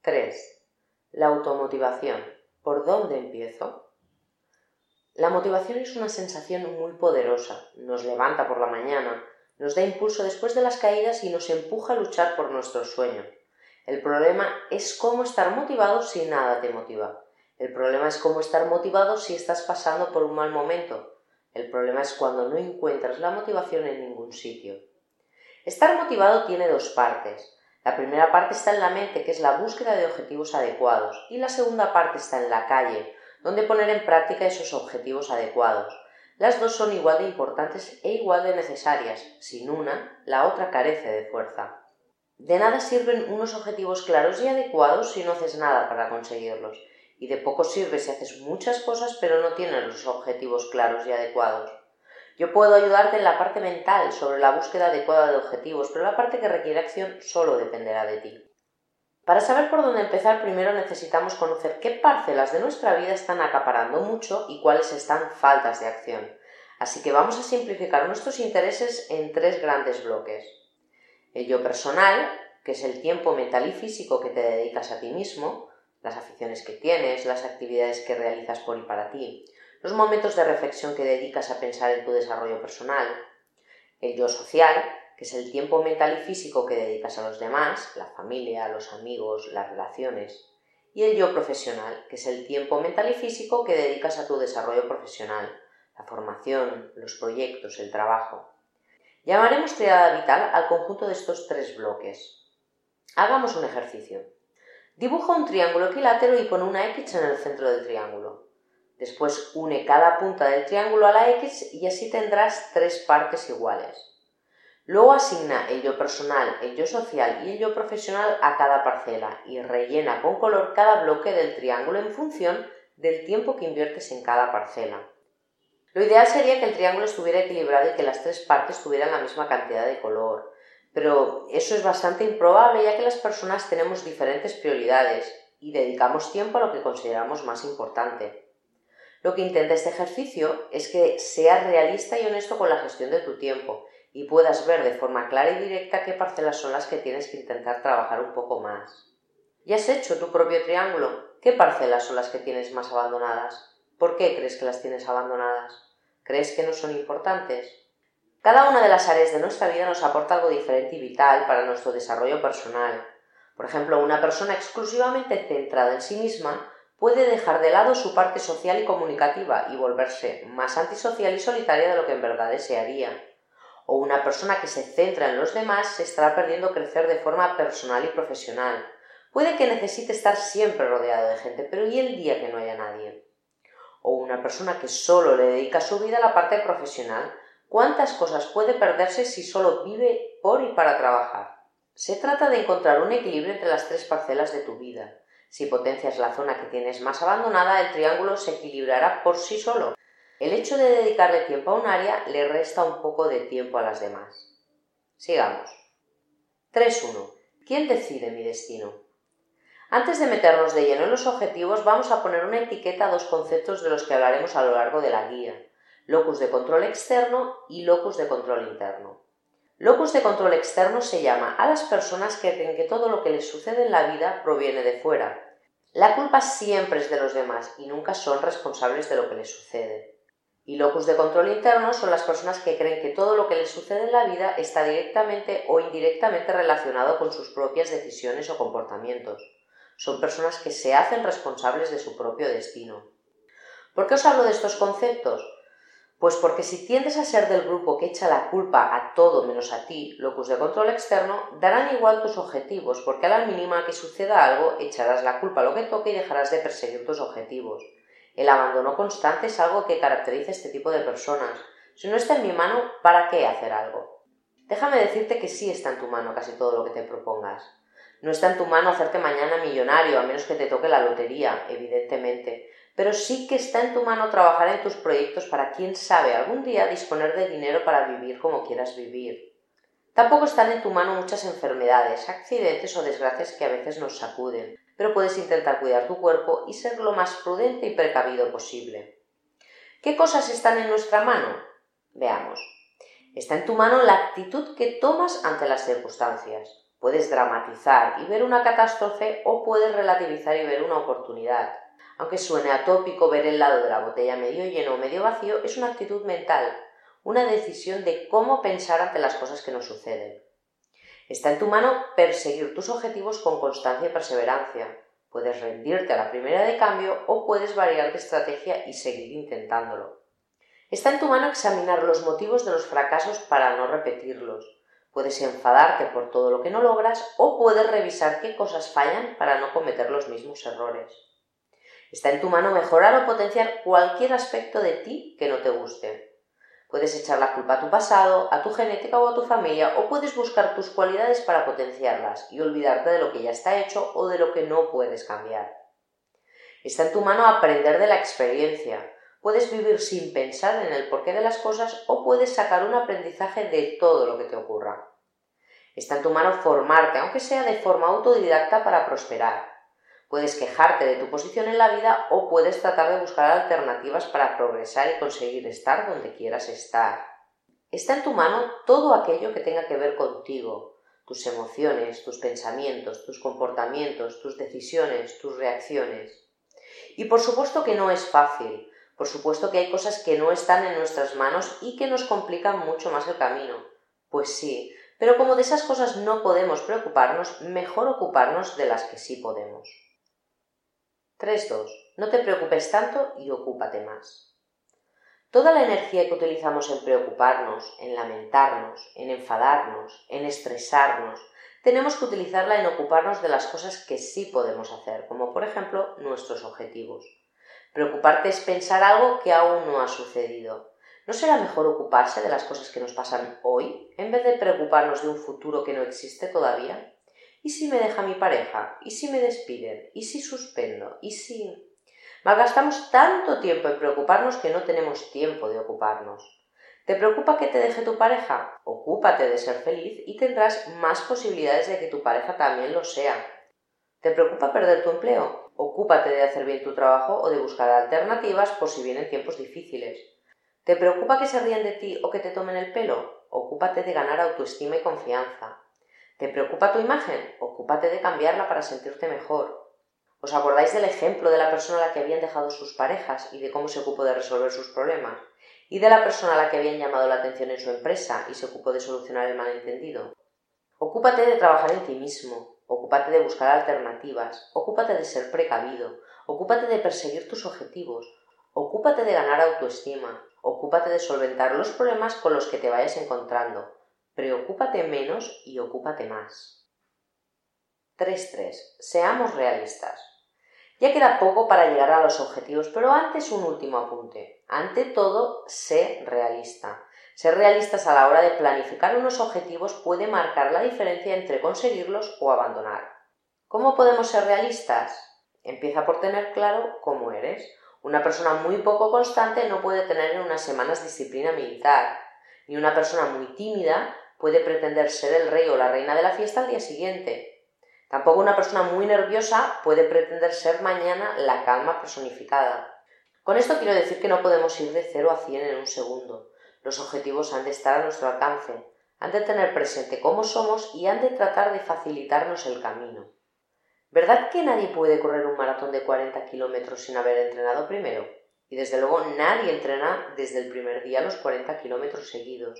3. La automotivación. ¿Por dónde empiezo? La motivación es una sensación muy poderosa. Nos levanta por la mañana, nos da impulso después de las caídas y nos empuja a luchar por nuestro sueño. El problema es cómo estar motivado si nada te motiva. El problema es cómo estar motivado si estás pasando por un mal momento. El problema es cuando no encuentras la motivación en ningún sitio. Estar motivado tiene dos partes. La primera parte está en la mente, que es la búsqueda de objetivos adecuados, y la segunda parte está en la calle, donde poner en práctica esos objetivos adecuados. Las dos son igual de importantes e igual de necesarias. Sin una, la otra carece de fuerza. De nada sirven unos objetivos claros y adecuados si no haces nada para conseguirlos, y de poco sirve si haces muchas cosas pero no tienes los objetivos claros y adecuados. Yo puedo ayudarte en la parte mental sobre la búsqueda adecuada de objetivos, pero la parte que requiere acción solo dependerá de ti. Para saber por dónde empezar, primero necesitamos conocer qué parcelas de nuestra vida están acaparando mucho y cuáles están faltas de acción. Así que vamos a simplificar nuestros intereses en tres grandes bloques. El yo personal, que es el tiempo mental y físico que te dedicas a ti mismo, las aficiones que tienes, las actividades que realizas por y para ti los momentos de reflexión que dedicas a pensar en tu desarrollo personal, el yo social, que es el tiempo mental y físico que dedicas a los demás, la familia, los amigos, las relaciones, y el yo profesional, que es el tiempo mental y físico que dedicas a tu desarrollo profesional, la formación, los proyectos, el trabajo. Llamaremos triada vital al conjunto de estos tres bloques. Hagamos un ejercicio. Dibuja un triángulo equilátero y pon una X en el centro del triángulo. Después une cada punta del triángulo a la X y así tendrás tres partes iguales. Luego asigna el yo personal, el yo social y el yo profesional a cada parcela y rellena con color cada bloque del triángulo en función del tiempo que inviertes en cada parcela. Lo ideal sería que el triángulo estuviera equilibrado y que las tres partes tuvieran la misma cantidad de color, pero eso es bastante improbable ya que las personas tenemos diferentes prioridades y dedicamos tiempo a lo que consideramos más importante. Lo que intenta este ejercicio es que seas realista y honesto con la gestión de tu tiempo y puedas ver de forma clara y directa qué parcelas son las que tienes que intentar trabajar un poco más. ¿Ya has hecho tu propio triángulo? ¿Qué parcelas son las que tienes más abandonadas? ¿Por qué crees que las tienes abandonadas? ¿Crees que no son importantes? Cada una de las áreas de nuestra vida nos aporta algo diferente y vital para nuestro desarrollo personal. Por ejemplo, una persona exclusivamente centrada en sí misma puede dejar de lado su parte social y comunicativa y volverse más antisocial y solitaria de lo que en verdad desearía. O una persona que se centra en los demás se estará perdiendo crecer de forma personal y profesional. Puede que necesite estar siempre rodeado de gente, pero ¿y el día que no haya nadie? O una persona que solo le dedica su vida a la parte profesional. ¿Cuántas cosas puede perderse si solo vive por y para trabajar? Se trata de encontrar un equilibrio entre las tres parcelas de tu vida si potencias la zona que tienes más abandonada, el triángulo se equilibrará por sí solo. El hecho de dedicarle tiempo a un área le resta un poco de tiempo a las demás. Sigamos. 3.1. ¿Quién decide mi destino? Antes de meternos de lleno en los objetivos, vamos a poner una etiqueta a dos conceptos de los que hablaremos a lo largo de la guía, locus de control externo y locus de control interno. Locus de control externo se llama a las personas que creen que todo lo que les sucede en la vida proviene de fuera. La culpa siempre es de los demás y nunca son responsables de lo que les sucede. Y locus de control interno son las personas que creen que todo lo que les sucede en la vida está directamente o indirectamente relacionado con sus propias decisiones o comportamientos. Son personas que se hacen responsables de su propio destino. ¿Por qué os hablo de estos conceptos? Pues porque si tiendes a ser del grupo que echa la culpa a todo menos a ti, locus de control externo, darán igual tus objetivos, porque a la mínima que suceda algo, echarás la culpa a lo que toque y dejarás de perseguir tus objetivos. El abandono constante es algo que caracteriza a este tipo de personas. Si no está en mi mano, ¿para qué hacer algo? Déjame decirte que sí está en tu mano casi todo lo que te propongas. No está en tu mano hacerte mañana millonario, a menos que te toque la lotería, evidentemente, pero sí que está en tu mano trabajar en tus proyectos para, quién sabe, algún día disponer de dinero para vivir como quieras vivir. Tampoco están en tu mano muchas enfermedades, accidentes o desgracias que a veces nos sacuden, pero puedes intentar cuidar tu cuerpo y ser lo más prudente y precavido posible. ¿Qué cosas están en nuestra mano? Veamos. Está en tu mano la actitud que tomas ante las circunstancias. Puedes dramatizar y ver una catástrofe o puedes relativizar y ver una oportunidad. Aunque suene atópico ver el lado de la botella medio lleno o medio vacío, es una actitud mental, una decisión de cómo pensar ante las cosas que nos suceden. Está en tu mano perseguir tus objetivos con constancia y perseverancia. Puedes rendirte a la primera de cambio o puedes variar de estrategia y seguir intentándolo. Está en tu mano examinar los motivos de los fracasos para no repetirlos. Puedes enfadarte por todo lo que no logras o puedes revisar qué cosas fallan para no cometer los mismos errores. Está en tu mano mejorar o potenciar cualquier aspecto de ti que no te guste. Puedes echar la culpa a tu pasado, a tu genética o a tu familia, o puedes buscar tus cualidades para potenciarlas y olvidarte de lo que ya está hecho o de lo que no puedes cambiar. Está en tu mano aprender de la experiencia, Puedes vivir sin pensar en el porqué de las cosas o puedes sacar un aprendizaje de todo lo que te ocurra. Está en tu mano formarte, aunque sea de forma autodidacta, para prosperar. Puedes quejarte de tu posición en la vida o puedes tratar de buscar alternativas para progresar y conseguir estar donde quieras estar. Está en tu mano todo aquello que tenga que ver contigo, tus emociones, tus pensamientos, tus comportamientos, tus decisiones, tus reacciones. Y por supuesto que no es fácil, por supuesto que hay cosas que no están en nuestras manos y que nos complican mucho más el camino. Pues sí, pero como de esas cosas no podemos preocuparnos, mejor ocuparnos de las que sí podemos. 3.2. No te preocupes tanto y ocúpate más. Toda la energía que utilizamos en preocuparnos, en lamentarnos, en enfadarnos, en estresarnos, tenemos que utilizarla en ocuparnos de las cosas que sí podemos hacer, como por ejemplo nuestros objetivos. Preocuparte es pensar algo que aún no ha sucedido. ¿No será mejor ocuparse de las cosas que nos pasan hoy en vez de preocuparnos de un futuro que no existe todavía? ¿Y si me deja mi pareja? ¿Y si me despiden? ¿Y si suspendo? ¿Y si... Malgastamos tanto tiempo en preocuparnos que no tenemos tiempo de ocuparnos. ¿Te preocupa que te deje tu pareja? Ocúpate de ser feliz y tendrás más posibilidades de que tu pareja también lo sea. ¿Te preocupa perder tu empleo? Ocúpate de hacer bien tu trabajo o de buscar alternativas por si vienen tiempos difíciles. ¿Te preocupa que se rían de ti o que te tomen el pelo? Ocúpate de ganar autoestima y confianza. ¿Te preocupa tu imagen? Ocúpate de cambiarla para sentirte mejor. ¿Os acordáis del ejemplo de la persona a la que habían dejado sus parejas y de cómo se ocupó de resolver sus problemas? ¿Y de la persona a la que habían llamado la atención en su empresa y se ocupó de solucionar el malentendido? Ocúpate de trabajar en ti mismo, ocúpate de buscar alternativas, ocúpate de ser precavido, ocúpate de perseguir tus objetivos, ocúpate de ganar autoestima, ocúpate de solventar los problemas con los que te vayas encontrando, preocúpate menos y ocúpate más. 3.3. Seamos realistas. Ya queda poco para llegar a los objetivos, pero antes un último apunte. Ante todo, sé realista. Ser realistas a la hora de planificar unos objetivos puede marcar la diferencia entre conseguirlos o abandonar. ¿Cómo podemos ser realistas? Empieza por tener claro cómo eres. Una persona muy poco constante no puede tener en unas semanas disciplina militar, ni una persona muy tímida puede pretender ser el rey o la reina de la fiesta al día siguiente. Tampoco una persona muy nerviosa puede pretender ser mañana la calma personificada. Con esto quiero decir que no podemos ir de 0 a 100 en un segundo. Los objetivos han de estar a nuestro alcance, han de tener presente cómo somos y han de tratar de facilitarnos el camino. ¿Verdad que nadie puede correr un maratón de 40 kilómetros sin haber entrenado primero? Y desde luego nadie entrena desde el primer día los 40 kilómetros seguidos.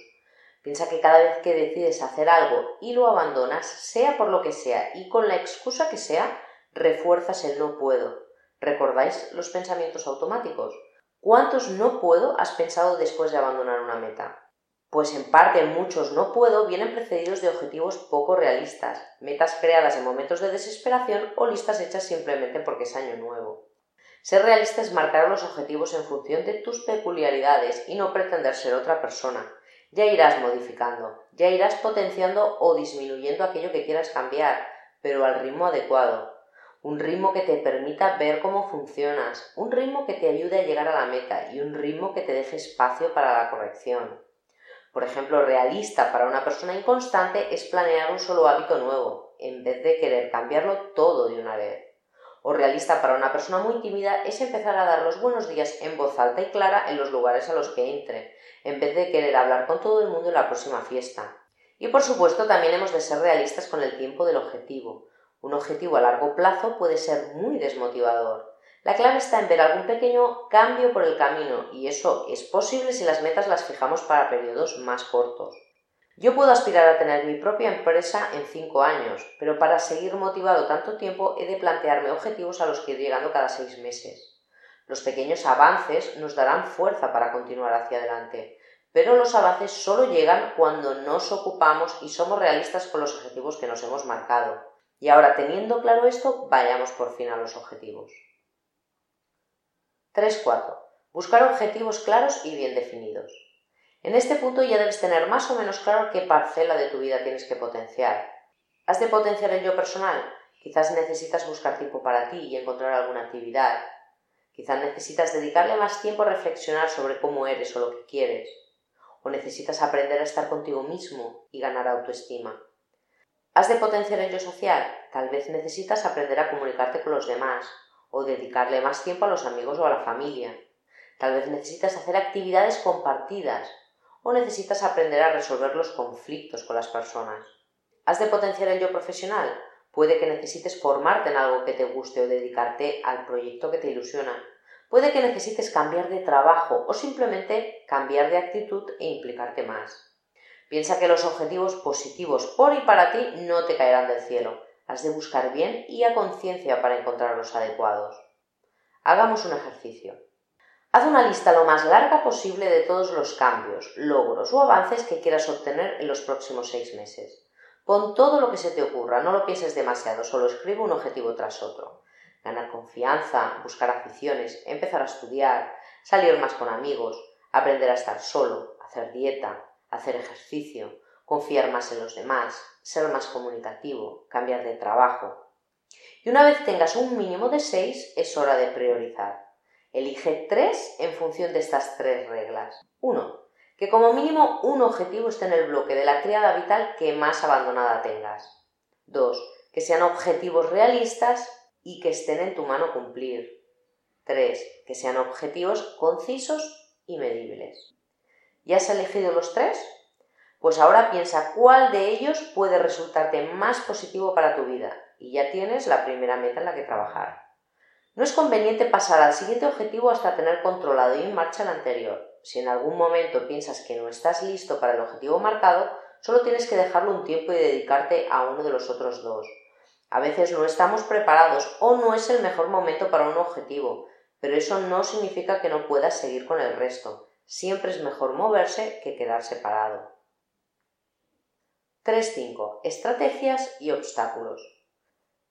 Piensa que cada vez que decides hacer algo y lo abandonas, sea por lo que sea y con la excusa que sea, refuerzas el no puedo. ¿Recordáis los pensamientos automáticos? ¿Cuántos no puedo has pensado después de abandonar una meta? Pues en parte muchos no puedo vienen precedidos de objetivos poco realistas, metas creadas en momentos de desesperación o listas hechas simplemente porque es año nuevo. Ser realista es marcar los objetivos en función de tus peculiaridades y no pretender ser otra persona. Ya irás modificando, ya irás potenciando o disminuyendo aquello que quieras cambiar, pero al ritmo adecuado. Un ritmo que te permita ver cómo funcionas, un ritmo que te ayude a llegar a la meta y un ritmo que te deje espacio para la corrección. Por ejemplo, realista para una persona inconstante es planear un solo hábito nuevo, en vez de querer cambiarlo todo de una vez. O realista para una persona muy tímida es empezar a dar los buenos días en voz alta y clara en los lugares a los que entre, en vez de querer hablar con todo el mundo en la próxima fiesta. Y por supuesto también hemos de ser realistas con el tiempo del objetivo. Un objetivo a largo plazo puede ser muy desmotivador. La clave está en ver algún pequeño cambio por el camino y eso es posible si las metas las fijamos para periodos más cortos. Yo puedo aspirar a tener mi propia empresa en cinco años, pero para seguir motivado tanto tiempo he de plantearme objetivos a los que ir llegando cada seis meses. Los pequeños avances nos darán fuerza para continuar hacia adelante, pero los avances solo llegan cuando nos ocupamos y somos realistas con los objetivos que nos hemos marcado. Y ahora, teniendo claro esto, vayamos por fin a los objetivos. 3.4. Buscar objetivos claros y bien definidos. En este punto ya debes tener más o menos claro qué parcela de tu vida tienes que potenciar. ¿Has de potenciar el yo personal? Quizás necesitas buscar tiempo para ti y encontrar alguna actividad. Quizás necesitas dedicarle más tiempo a reflexionar sobre cómo eres o lo que quieres. O necesitas aprender a estar contigo mismo y ganar autoestima. ¿Has de potenciar el yo social? Tal vez necesitas aprender a comunicarte con los demás o dedicarle más tiempo a los amigos o a la familia. Tal vez necesitas hacer actividades compartidas o necesitas aprender a resolver los conflictos con las personas. ¿Has de potenciar el yo profesional? Puede que necesites formarte en algo que te guste o dedicarte al proyecto que te ilusiona. Puede que necesites cambiar de trabajo o simplemente cambiar de actitud e implicarte más. Piensa que los objetivos positivos por y para ti no te caerán del cielo. Has de buscar bien y a conciencia para encontrar los adecuados. Hagamos un ejercicio. Haz una lista lo más larga posible de todos los cambios, logros o avances que quieras obtener en los próximos seis meses. Pon todo lo que se te ocurra, no lo pienses demasiado, solo escribe un objetivo tras otro. Ganar confianza, buscar aficiones, empezar a estudiar, salir más con amigos, aprender a estar solo, hacer dieta, hacer ejercicio, confiar más en los demás, ser más comunicativo, cambiar de trabajo. Y una vez tengas un mínimo de seis, es hora de priorizar. Elige tres en función de estas tres reglas. 1. Que como mínimo un objetivo esté en el bloque de la triada vital que más abandonada tengas. 2. Que sean objetivos realistas y que estén en tu mano cumplir. 3. Que sean objetivos concisos y medibles. ¿Ya has elegido los tres? Pues ahora piensa cuál de ellos puede resultarte más positivo para tu vida y ya tienes la primera meta en la que trabajar. No es conveniente pasar al siguiente objetivo hasta tener controlado y en marcha el anterior. Si en algún momento piensas que no estás listo para el objetivo marcado, solo tienes que dejarlo un tiempo y dedicarte a uno de los otros dos. A veces no estamos preparados o no es el mejor momento para un objetivo, pero eso no significa que no puedas seguir con el resto. Siempre es mejor moverse que quedarse parado. 3.5. Estrategias y obstáculos.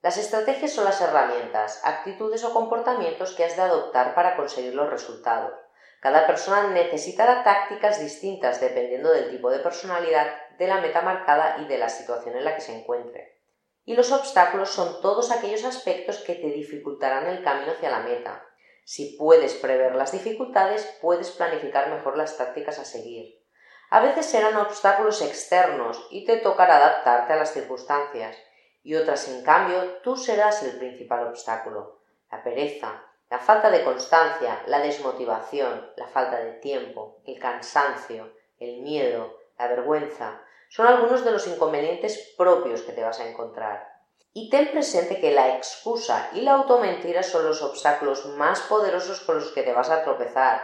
Las estrategias son las herramientas, actitudes o comportamientos que has de adoptar para conseguir los resultados. Cada persona necesitará tácticas distintas dependiendo del tipo de personalidad, de la meta marcada y de la situación en la que se encuentre. Y los obstáculos son todos aquellos aspectos que te dificultarán el camino hacia la meta. Si puedes prever las dificultades, puedes planificar mejor las tácticas a seguir. A veces serán obstáculos externos y te tocará adaptarte a las circunstancias, y otras, en cambio, tú serás el principal obstáculo. La pereza, la falta de constancia, la desmotivación, la falta de tiempo, el cansancio, el miedo, la vergüenza, son algunos de los inconvenientes propios que te vas a encontrar. Y ten presente que la excusa y la automentira son los obstáculos más poderosos con los que te vas a tropezar.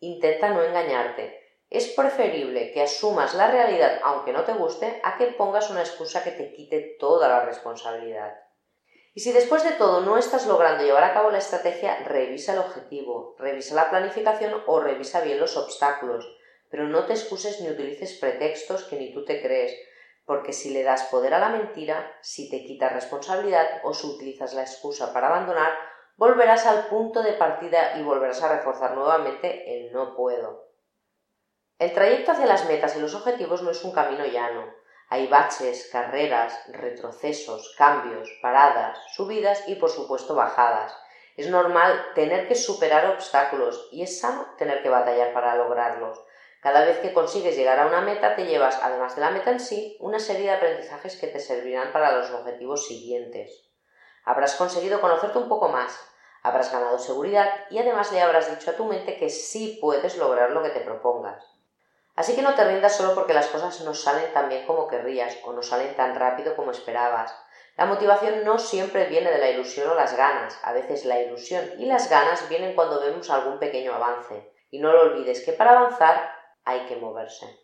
Intenta no engañarte. Es preferible que asumas la realidad aunque no te guste a que pongas una excusa que te quite toda la responsabilidad. Y si después de todo no estás logrando llevar a cabo la estrategia, revisa el objetivo, revisa la planificación o revisa bien los obstáculos, pero no te excuses ni utilices pretextos que ni tú te crees, porque si le das poder a la mentira, si te quitas responsabilidad o si utilizas la excusa para abandonar, volverás al punto de partida y volverás a reforzar nuevamente el no puedo. El trayecto hacia las metas y los objetivos no es un camino llano. Hay baches, carreras, retrocesos, cambios, paradas, subidas y por supuesto bajadas. Es normal tener que superar obstáculos y es sano tener que batallar para lograrlos. Cada vez que consigues llegar a una meta te llevas, además de la meta en sí, una serie de aprendizajes que te servirán para los objetivos siguientes. Habrás conseguido conocerte un poco más, habrás ganado seguridad y además le habrás dicho a tu mente que sí puedes lograr lo que te propongas. Así que no te rindas solo porque las cosas no salen tan bien como querrías o no salen tan rápido como esperabas. La motivación no siempre viene de la ilusión o las ganas, a veces la ilusión y las ganas vienen cuando vemos algún pequeño avance. Y no lo olvides que para avanzar hay que moverse.